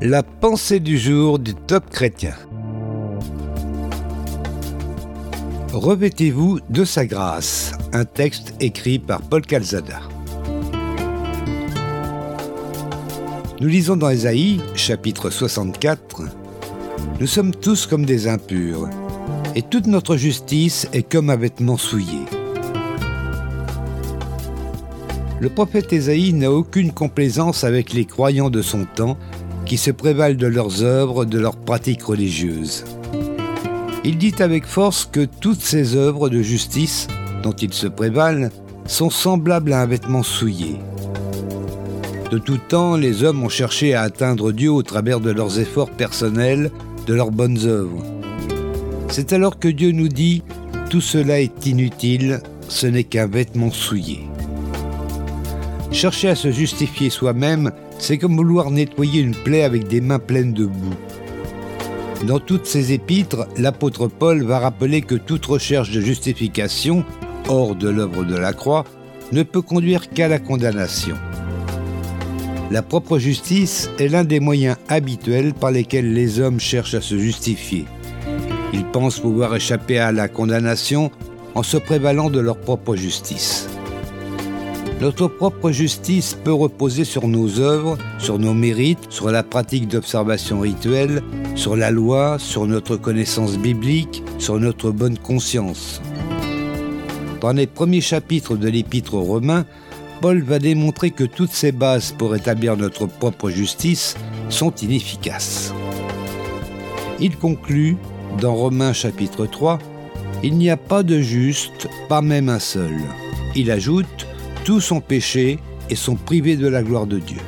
La pensée du jour du top chrétien. Revêtez-vous de sa grâce, un texte écrit par Paul Calzada. Nous lisons dans Ésaïe, chapitre 64, Nous sommes tous comme des impurs, et toute notre justice est comme un vêtement souillé. Le prophète Ésaïe n'a aucune complaisance avec les croyants de son temps qui se prévalent de leurs œuvres, de leurs pratiques religieuses. Il dit avec force que toutes ces œuvres de justice dont ils se prévalent sont semblables à un vêtement souillé. De tout temps, les hommes ont cherché à atteindre Dieu au travers de leurs efforts personnels, de leurs bonnes œuvres. C'est alors que Dieu nous dit ⁇ Tout cela est inutile, ce n'est qu'un vêtement souillé ⁇ Chercher à se justifier soi-même, c'est comme vouloir nettoyer une plaie avec des mains pleines de boue. Dans toutes ses épîtres, l'apôtre Paul va rappeler que toute recherche de justification, hors de l'œuvre de la croix, ne peut conduire qu'à la condamnation. La propre justice est l'un des moyens habituels par lesquels les hommes cherchent à se justifier. Ils pensent pouvoir échapper à la condamnation en se prévalant de leur propre justice. Notre propre justice peut reposer sur nos œuvres, sur nos mérites, sur la pratique d'observation rituelle, sur la loi, sur notre connaissance biblique, sur notre bonne conscience. Dans les premiers chapitres de l'Épître aux Romains, Paul va démontrer que toutes ces bases pour établir notre propre justice sont inefficaces. Il conclut, dans Romains chapitre 3, Il n'y a pas de juste, pas même un seul. Il ajoute, tous sont péchés et sont privés de la gloire de Dieu.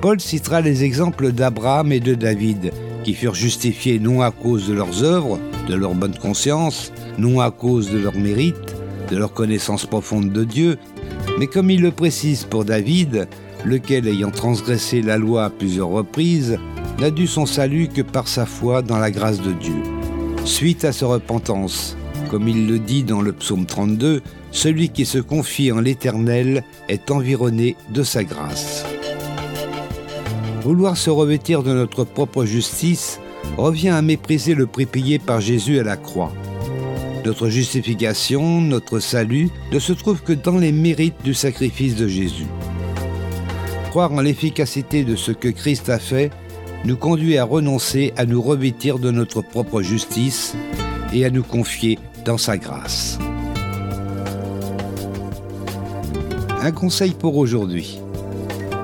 Paul citera les exemples d'Abraham et de David, qui furent justifiés non à cause de leurs œuvres, de leur bonne conscience, non à cause de leur mérite, de leur connaissance profonde de Dieu, mais comme il le précise pour David, lequel ayant transgressé la loi à plusieurs reprises, n'a dû son salut que par sa foi dans la grâce de Dieu. Suite à sa repentance, comme il le dit dans le psaume 32, celui qui se confie en l'Éternel est environné de sa grâce. Vouloir se revêtir de notre propre justice revient à mépriser le prix payé par Jésus à la croix. Notre justification, notre salut, ne se trouve que dans les mérites du sacrifice de Jésus. Croire en l'efficacité de ce que Christ a fait nous conduit à renoncer à nous revêtir de notre propre justice et à nous confier dans sa grâce. Un conseil pour aujourd'hui.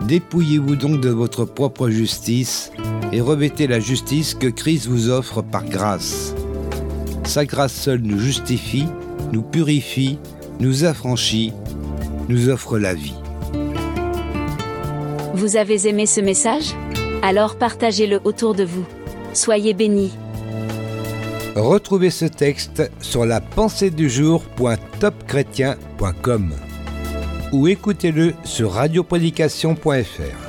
Dépouillez-vous donc de votre propre justice et revêtez la justice que Christ vous offre par grâce. Sa grâce seule nous justifie, nous purifie, nous affranchit, nous offre la vie. Vous avez aimé ce message? Alors partagez-le autour de vous. Soyez bénis. Retrouvez ce texte sur la pensée du jour.topchrétien.com ou écoutez-le sur radioprédication.fr.